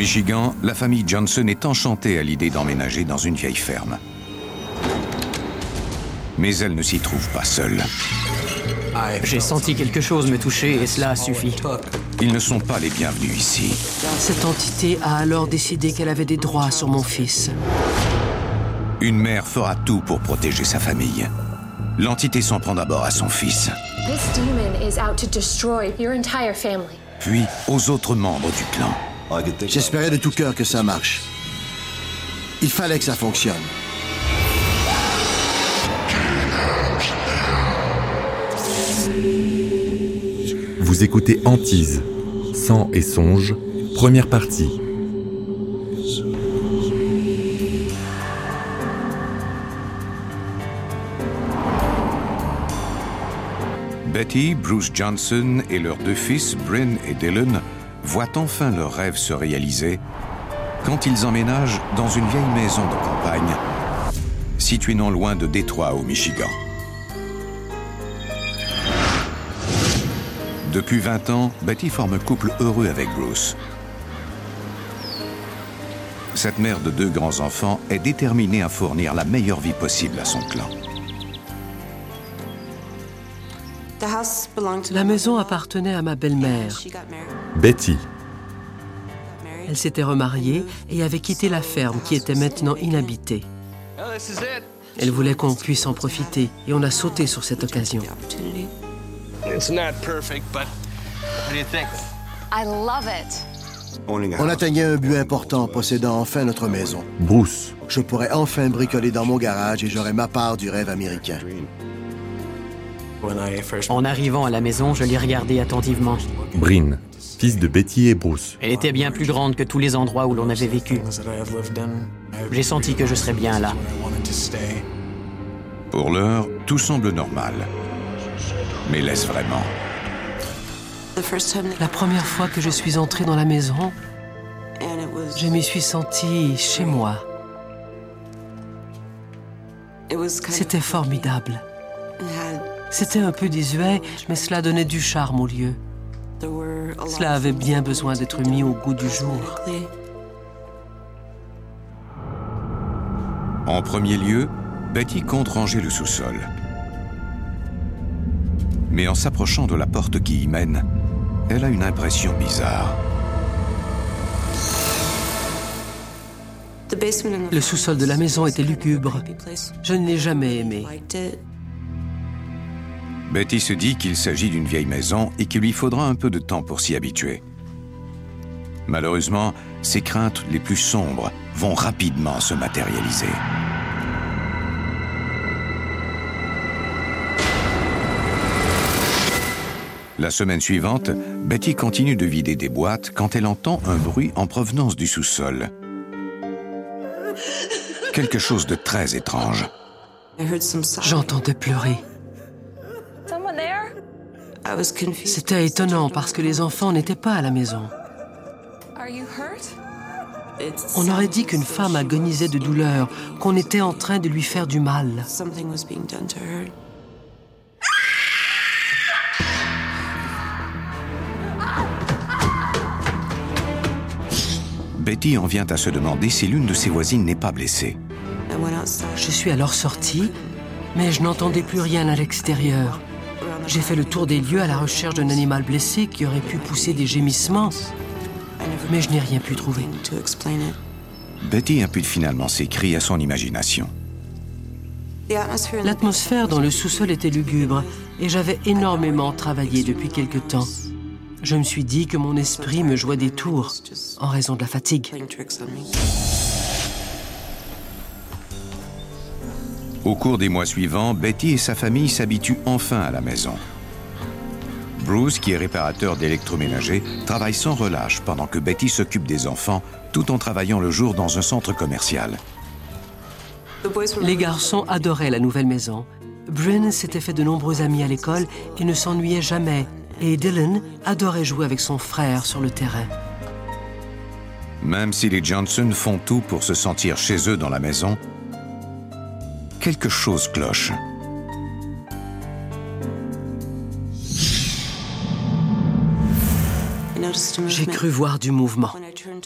Michigan, la famille Johnson est enchantée à l'idée d'emménager dans une vieille ferme. Mais elle ne s'y trouve pas seule. J'ai senti quelque chose me toucher et cela a suffi. Ils ne sont pas les bienvenus ici. Cette entité a alors décidé qu'elle avait des droits sur mon fils. Une mère fera tout pour protéger sa famille. L'entité s'en prend d'abord à son fils, puis aux autres membres du clan. J'espérais de tout cœur que ça marche. Il fallait que ça fonctionne. Vous écoutez Antise, Sang et Songe, première partie. Betty, Bruce Johnson et leurs deux fils, Bryn et Dylan, voient enfin leur rêve se réaliser quand ils emménagent dans une vieille maison de campagne située non loin de Détroit au Michigan. Depuis 20 ans, Betty forme couple heureux avec Bruce. Cette mère de deux grands-enfants est déterminée à fournir la meilleure vie possible à son clan. La maison appartenait à ma belle-mère. Betty, Elle s'était remariée et avait quitté la ferme qui était maintenant inhabitée. Elle voulait qu'on puisse en profiter et on a sauté sur cette occasion. It's not perfect, but what do you think? I love it. On atteignait un but important, possédant enfin notre maison. Bruce, Je pourrais enfin bricoler dans mon garage et j'aurais ma part du rêve américain. En arrivant à la maison, je l'ai regardée attentivement. Bryn, fils de Betty et Bruce. Elle était bien plus grande que tous les endroits où l'on avait vécu. J'ai senti que je serais bien là. Pour l'heure, tout semble normal. Mais l'est-ce vraiment La première fois que je suis entrée dans la maison, je m'y suis sentie chez moi. C'était formidable. C'était un peu désuet, mais cela donnait du charme au lieu. Cela avait bien besoin d'être mis au goût du jour. En premier lieu, Betty compte ranger le sous-sol. Mais en s'approchant de la porte qui y mène, elle a une impression bizarre. Le sous-sol de la maison était lugubre. Je ne l'ai jamais aimé. Betty se dit qu'il s'agit d'une vieille maison et qu'il lui faudra un peu de temps pour s'y habituer. Malheureusement, ses craintes les plus sombres vont rapidement se matérialiser. La semaine suivante, Betty continue de vider des boîtes quand elle entend un bruit en provenance du sous-sol. Quelque chose de très étrange. J'entendais pleurer. C'était étonnant parce que les enfants n'étaient pas à la maison. On aurait dit qu'une femme agonisait de douleur, qu'on était en train de lui faire du mal. Betty en vient à se demander si l'une de ses voisines n'est pas blessée. Je suis alors sortie, mais je n'entendais plus rien à l'extérieur. J'ai fait le tour des lieux à la recherche d'un animal blessé qui aurait pu pousser des gémissements, mais je n'ai rien pu trouver. Betty impute finalement ses cris à son imagination. L'atmosphère dans le sous-sol était lugubre et j'avais énormément travaillé depuis quelque temps. Je me suis dit que mon esprit me jouait des tours en raison de la fatigue. Au cours des mois suivants, Betty et sa famille s'habituent enfin à la maison. Bruce, qui est réparateur d'électroménager, travaille sans relâche pendant que Betty s'occupe des enfants, tout en travaillant le jour dans un centre commercial. Les garçons adoraient la nouvelle maison. Bryn s'était fait de nombreux amis à l'école et ne s'ennuyait jamais. Et Dylan adorait jouer avec son frère sur le terrain. Même si les Johnson font tout pour se sentir chez eux dans la maison, quelque chose cloche. J'ai cru voir du mouvement.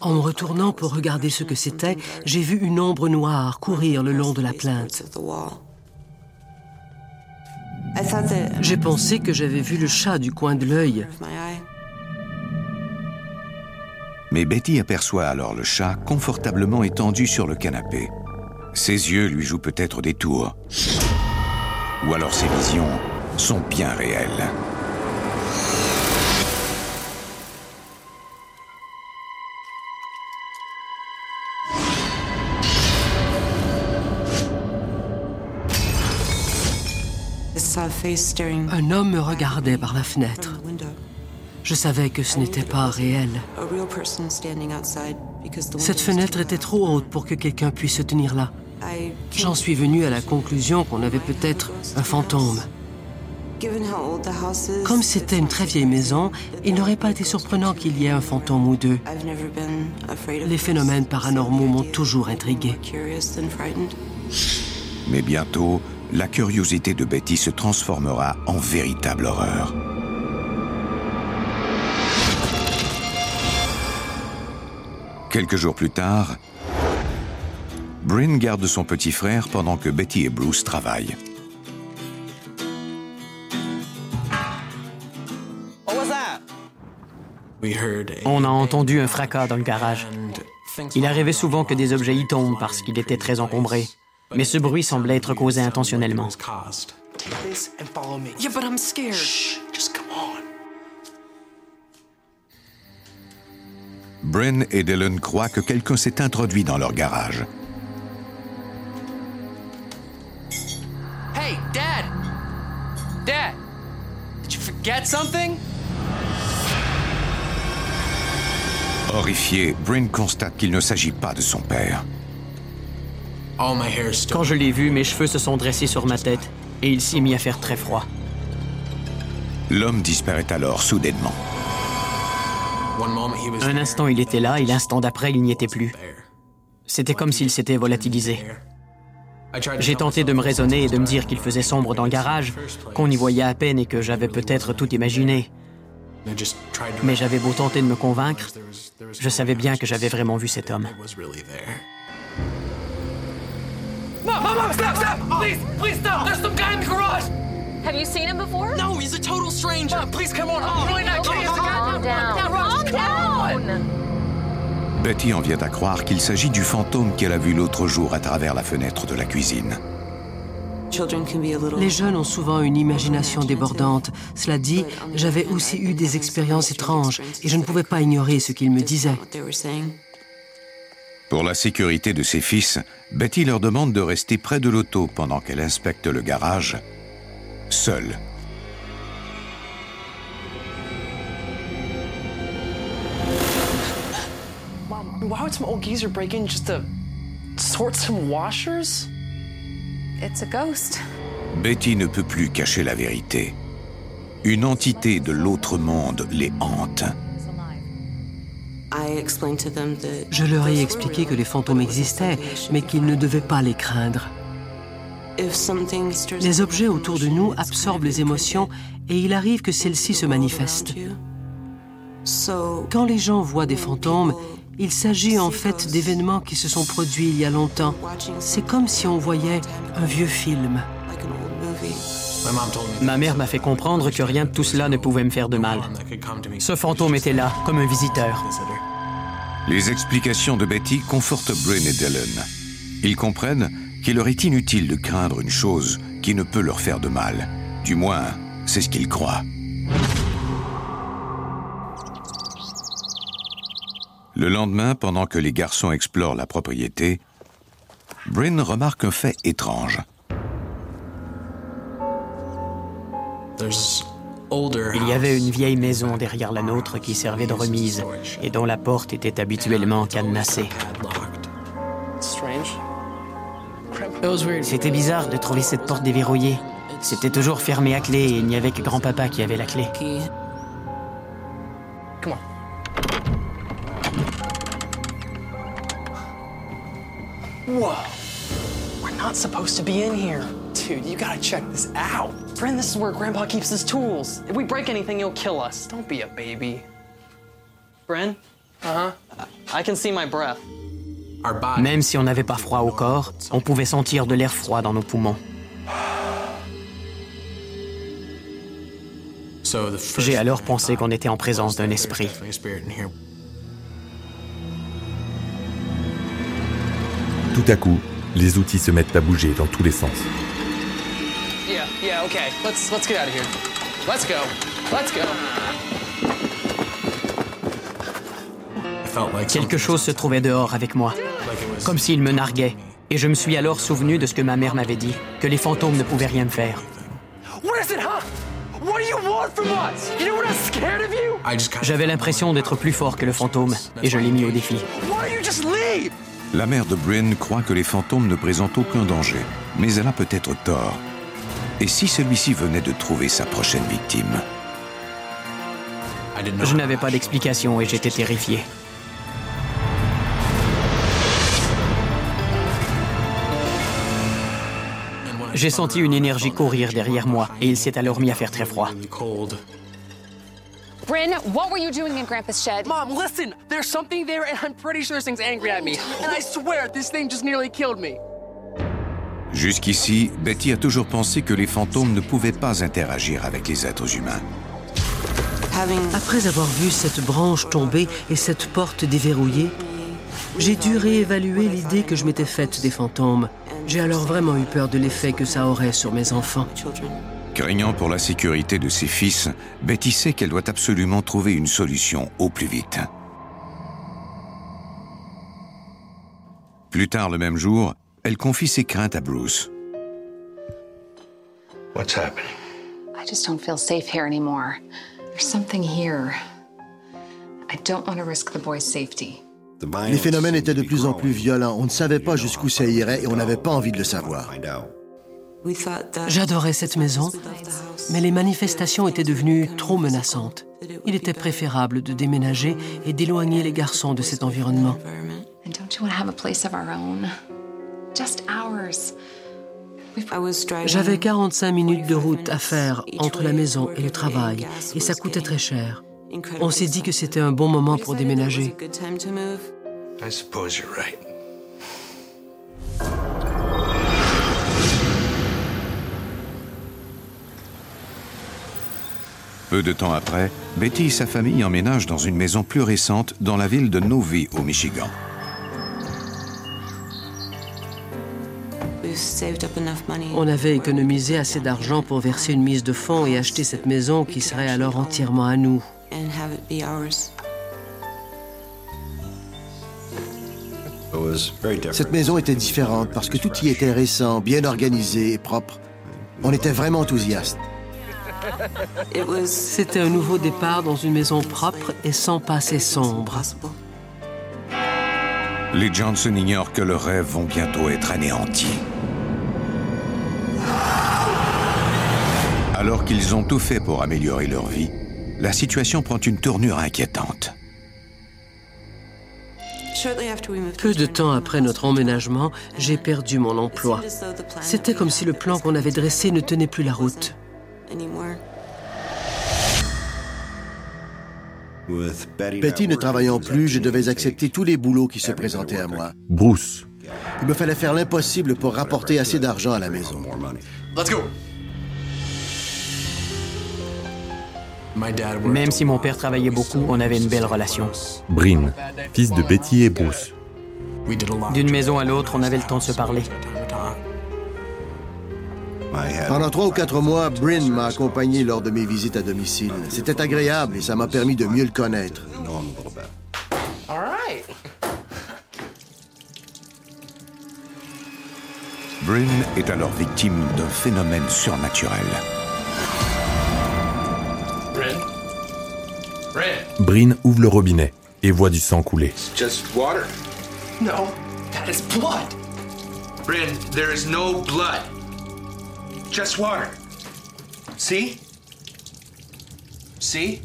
En me retournant pour regarder ce que c'était, j'ai vu une ombre noire courir le long de la plainte. J'ai pensé que j'avais vu le chat du coin de l'œil. Mais Betty aperçoit alors le chat confortablement étendu sur le canapé. Ses yeux lui jouent peut-être des tours. Ou alors ses visions sont bien réelles. Un homme me regardait par la fenêtre. Je savais que ce n'était pas réel. Cette fenêtre était trop haute pour que quelqu'un puisse se tenir là. J'en suis venu à la conclusion qu'on avait peut-être un fantôme. Comme c'était une très vieille maison, il n'aurait pas été surprenant qu'il y ait un fantôme ou deux. Les phénomènes paranormaux m'ont toujours intrigué. Mais bientôt, la curiosité de Betty se transformera en véritable horreur. Quelques jours plus tard, Bryn garde son petit frère pendant que Betty et Bruce travaillent. On a entendu un fracas dans le garage. Il arrivait souvent que des objets y tombent parce qu'il était très encombré. Mais ce bruit semblait être causé intentionnellement. Bryn et Dylan croient que quelqu'un s'est introduit dans leur garage. Hey, Dad! Dad! Did you forget something? Horrifié, Bryn constate qu'il ne s'agit pas de son père. Quand je l'ai vu, mes cheveux se sont dressés sur ma tête et il s'est mis à faire très froid. L'homme disparaît alors soudainement. Un instant, il était là et l'instant d'après, il n'y était plus. C'était comme s'il s'était volatilisé. J'ai tenté de me raisonner et de me dire qu'il faisait sombre dans le garage, qu'on y voyait à peine et que j'avais peut-être tout imaginé. Mais j'avais beau tenter de me convaincre, je savais bien que j'avais vraiment vu cet homme. Mom, mom, mom, stop, stop! Please, please stop! There's some guy in the garage! Have you seen him before? No, he's a total stranger. Mom, please come on. I'm really not kidding. Betty en vient à croire qu'il s'agit du fantôme qu'elle a vu l'autre jour à travers la fenêtre de la cuisine. Les jeunes ont souvent une imagination débordante. Cela dit, j'avais aussi eu des expériences étranges et je ne pouvais pas ignorer ce qu'ils me disaient. Pour la sécurité de ses fils, Betty leur demande de rester près de l'auto pendant qu'elle inspecte le garage, seule. Why would some old geezer break in just to sort some washers? It's a ghost. Betty ne peut plus cacher la vérité. Une entité de l'autre monde les hante. Je leur ai expliqué que les fantômes existaient, mais qu'ils ne devaient pas les craindre. Les objets autour de nous absorbent les émotions et il arrive que celles-ci se manifestent. Quand les gens voient des fantômes, il s'agit en fait d'événements qui se sont produits il y a longtemps. C'est comme si on voyait un vieux film. Ma mère m'a fait comprendre que rien de tout cela ne pouvait me faire de mal. Ce fantôme était là, comme un visiteur. Les explications de Betty confortent Bryn et Dylan. Ils comprennent qu'il leur est inutile de craindre une chose qui ne peut leur faire de mal. Du moins, c'est ce qu'ils croient. Le lendemain, pendant que les garçons explorent la propriété, Bryn remarque un fait étrange. Il y avait une vieille maison derrière la nôtre qui servait de remise et dont la porte était habituellement cadenassée. C'était bizarre de trouver cette porte déverrouillée. C'était toujours fermé à clé et il n'y avait que grand-papa qui avait la clé. Whoa. We're not supposed to be in here. Dude, you gotta check this out. Friend, this is where Grandpa keeps his tools. If we break anything, he'll kill us. Don't be a baby. Bren? Uh-huh. I can see my breath. Même si on n'avait pas froid au corps, on pouvait sentir de l'air froid dans nos poumons. J'ai alors pensé qu'on était en présence d'un esprit. Tout à coup, les outils se mettent à bouger dans tous les sens. Yeah, yeah, okay. Let's let's get out of here. Let's go. Let's go. Quelque chose se trouvait dehors avec moi, comme s'il me narguait. Et je me suis alors souvenu de ce que ma mère m'avait dit, que les fantômes ne pouvaient rien me faire. What is it, huh? What do you want from us? You know we're not scared of you? J'avais l'impression d'être plus fort que le fantôme, et je l'ai mis au défi. La mère de Bryn croit que les fantômes ne présentent aucun danger, mais elle a peut-être tort. Et si celui-ci venait de trouver sa prochaine victime? Je n'avais pas d'explication et j'étais terrifié. J'ai senti une énergie courir derrière moi et il s'est alors mis à faire très froid. Bryn, what were you doing in Grandpa's shed? Mom, listen. There's something there, and I'm pretty sure this thing's angry at me. And I swear, this thing just nearly killed me. Jusqu'ici, Betty a toujours pensé que les fantômes ne pouvaient pas interagir avec les êtres humains. Après avoir vu cette branche tomber et cette porte déverrouillée, j'ai dû réévaluer l'idée que je m'étais faite des fantômes. J'ai alors vraiment eu peur de l'effet que ça aurait sur mes enfants. Craignant pour la sécurité de ses fils, Betty sait qu'elle doit absolument trouver une solution au plus vite. Plus tard le même jour, elle confie ses craintes à Bruce. What's happening? I just don't feel safe here anymore. There's something here. I don't want to risk the boy's safety. Les phénomènes étaient de plus en plus violents. On ne savait pas jusqu'où ça irait et on n'avait pas envie de le savoir. J'adorais cette maison, mais les manifestations étaient devenues trop menaçantes. Il était préférable de déménager et d'éloigner les garçons de cet environnement. And don't you want to have a place of our own? Just ours. J'avais 45 minutes de route à faire entre la maison et le travail, et ça coûtait très cher. On s'est dit que c'était un bon moment pour déménager. I suppose you're right. Peu de temps après, Betty et sa famille emménagent dans une maison plus récente dans la ville de Novi, au Michigan. On avait économisé assez d'argent pour verser une mise de fonds et acheter cette maison qui serait alors entièrement à nous. Cette maison était différente parce que tout y était récent, bien organisé et propre. On était vraiment enthousiastes. C'était un nouveau départ dans une maison propre et sans passé sombre. Les Johnson ignorent que leurs rêves vont bientôt être anéantis. Alors qu'ils ont tout fait pour améliorer leur vie, la situation prend une tournure inquiétante. Peu de temps après notre emménagement, j'ai perdu mon emploi. C'était comme si le plan qu'on avait dressé ne tenait plus la route. Betty ne travaillant plus, je devais accepter tous les boulots qui se présentaient à moi. Bruce. Il me fallait faire l'impossible pour rapporter assez d'argent à la maison. Let's go. Même si mon père travaillait beaucoup, on avait une belle relation. Bryn, fils de Betty et Bruce. D'une maison à l'autre, on avait le temps de se parler. Pendant trois ou quatre mois, Bryn m'a accompagné lors de mes visites à domicile. C'était agréable et ça m'a permis de mieux le connaître. All right. Bryn est alors victime d'un phénomène surnaturel. Bryn ouvre le robinet et voit du sang couler. Just water. No, that is blood. Bryn, there is no blood. Just water. See? See?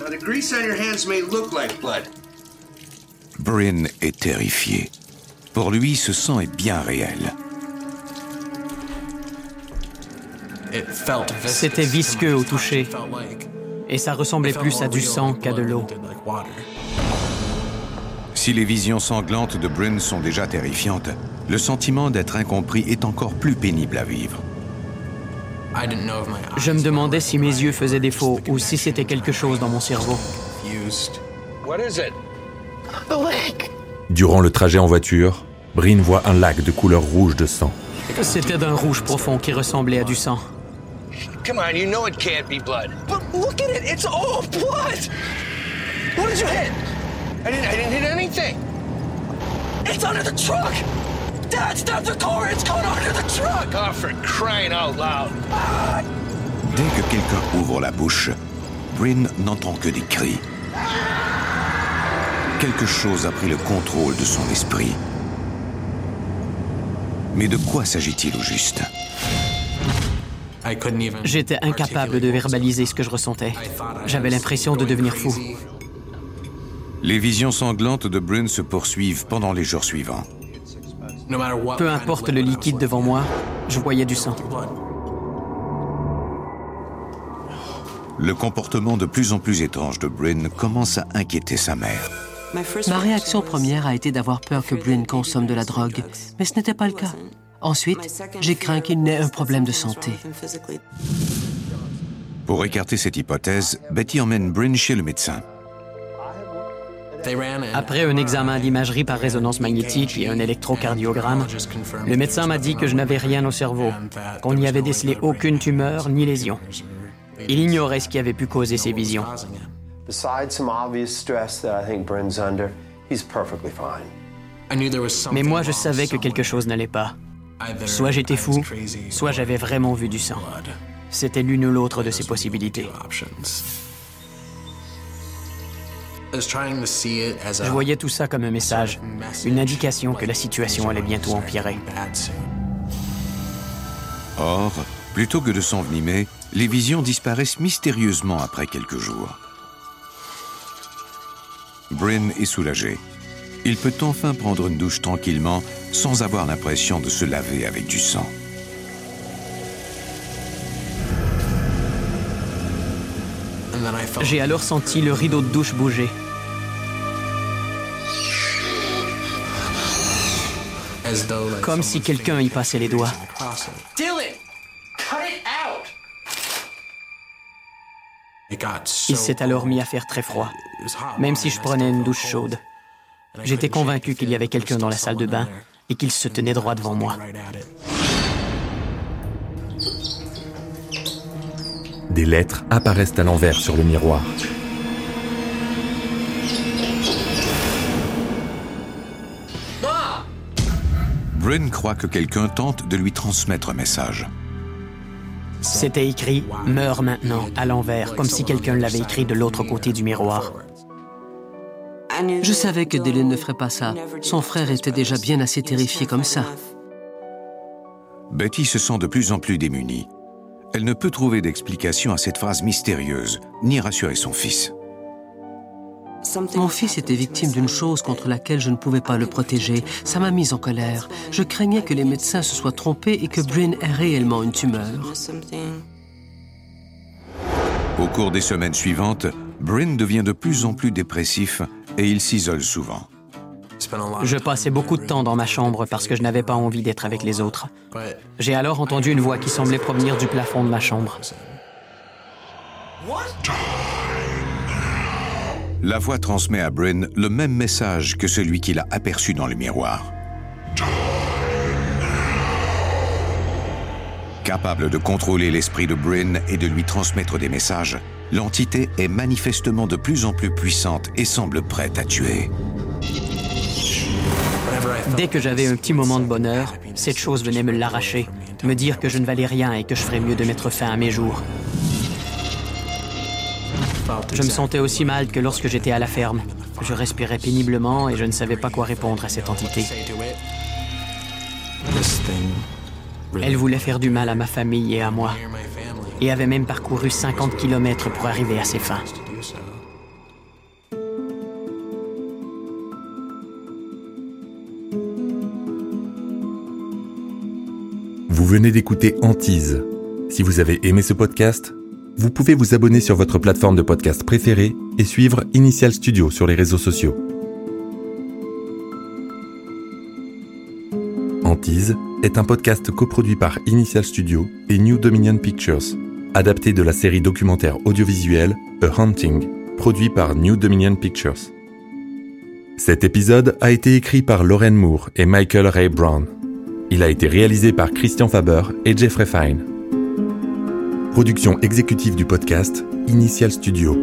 Now, the grease on your hands may look like blood. Bryn est terrifié. Pour lui, ce sang est bien réel. C'était visqueux au toucher. Et ça ressemblait plus à du sang qu'à de l'eau. Si les visions sanglantes de Bryn sont déjà terrifiantes, le sentiment d'être incompris est encore plus pénible à vivre. Je me demandais si mes yeux faisaient défaut ou si c'était quelque chose dans mon cerveau. What is it? The lake. Durant le trajet en voiture, Bryn voit un lac de couleur rouge de sang. C'était d'un rouge profond qui ressemblait à du sang. It's anything. Under the truck. Dad, stop the car. It's going under the truck. Oh, for crying out loud. Dès que quelqu'un ouvre la bouche, Bryn n'entend que des cris. Quelque chose a pris le contrôle de son esprit. Mais de quoi s'agit-il au juste? J'étais incapable de verbaliser ce que je ressentais. J'avais l'impression de devenir fou. Les visions sanglantes de Bryn se poursuivent pendant les jours suivants. Peu importe le liquide devant moi, je voyais du sang. Le comportement de plus en plus étrange de Bryn commence à inquiéter sa mère. Ma réaction première a été d'avoir peur que Bryn consomme de la drogue, mais ce n'était pas le cas. Ensuite, j'ai craint qu'il n'ait un problème de santé. Pour écarter cette hypothèse, Betty emmène Bryn chez le médecin. Après un examen d'imagerie par résonance magnétique et un électrocardiogramme, le médecin m'a dit que je n'avais rien au cerveau, qu'on n'y avait décelé aucune tumeur ni lésion. Il ignorait ce qui avait pu causer ces visions. Besides some obvious stress that I think Bryn's under, he's perfectly fine. Mais moi, je savais que quelque chose n'allait pas. Soit j'étais fou, soit j'avais vraiment vu du sang. C'était l'une ou l'autre de ces possibilités. Je voyais tout ça comme un message, une indication que la situation allait bientôt empirer. Or, plutôt que de s'envenimer, les visions disparaissent mystérieusement après quelques jours. Bryn est soulagé. Il peut enfin prendre une douche tranquillement sans avoir l'impression de se laver avec du sang. J'ai alors senti le rideau de douche bouger. Comme si quelqu'un y passait les doigts. Dylan, cut it out. Il s'est alors mis à faire très froid, même si je prenais une douche chaude. J'étais convaincu qu'il y avait quelqu'un dans la salle de bain et qu'il se tenait droit devant moi. Des lettres apparaissent à l'envers sur le miroir. Bryn croit que quelqu'un tente de lui transmettre un message. C'était écrit Meurs maintenant à l'envers, comme si quelqu'un l'avait écrit de l'autre côté du miroir. Je savais que Dylan ne ferait pas ça. Son frère était déjà bien assez terrifié comme ça. Betty se sent de plus en plus démunie. Elle ne peut trouver d'explication à cette phrase mystérieuse, ni rassurer son fils. Mon fils était victime d'une chose contre laquelle je ne pouvais pas le protéger. Ça m'a mise en colère. Je craignais que les médecins se soient trompés et que Bryn ait réellement une tumeur. Au cours des semaines suivantes, Bryn devient de plus en plus dépressif et il s'isole souvent. Je passais beaucoup de temps dans ma chambre parce que je n'avais pas envie d'être avec les autres. J'ai alors entendu une voix qui semblait provenir du plafond de ma chambre. La voix transmet à Bryn le même message que celui qu'il a aperçu dans le miroir. Capable de contrôler l'esprit de Bryn et de lui transmettre des messages, l'entité est manifestement de plus en plus puissante et semble prête à tuer. Dès que j'avais un petit moment de bonheur, cette chose venait me l'arracher, me dire que je ne valais rien et que je ferais mieux de mettre fin à mes jours. Je me sentais aussi mal que lorsque j'étais à la ferme. Je respirais péniblement et je ne savais pas quoi répondre à cette entité. Elle voulait faire du mal à ma famille et à moi, et avait même parcouru 50 km pour arriver à ses fins. Vous venez d'écouter Antise. Si vous avez aimé ce podcast, vous pouvez vous abonner sur votre plateforme de podcast préférée et suivre Initial Studio sur les réseaux sociaux. Antise est un podcast coproduit par Initial Studio et New Dominion Pictures, adapté de la série documentaire audiovisuelle A Hunting, produit par New Dominion Pictures. Cet épisode a été écrit par Lauren Moore et Michael Ray Brown. Il a été réalisé par Christian Faber et Jeffrey Fine. Production exécutive du podcast, Initial Studio.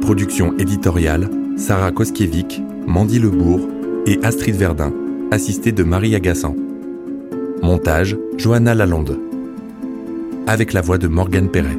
Production éditoriale, Sarah Koskiewicz, Mandy Lebourg et Astrid Verdun, assistée de Marie Agassan. Montage, Johanna Lalonde. Avec la voix de Morgane Perret.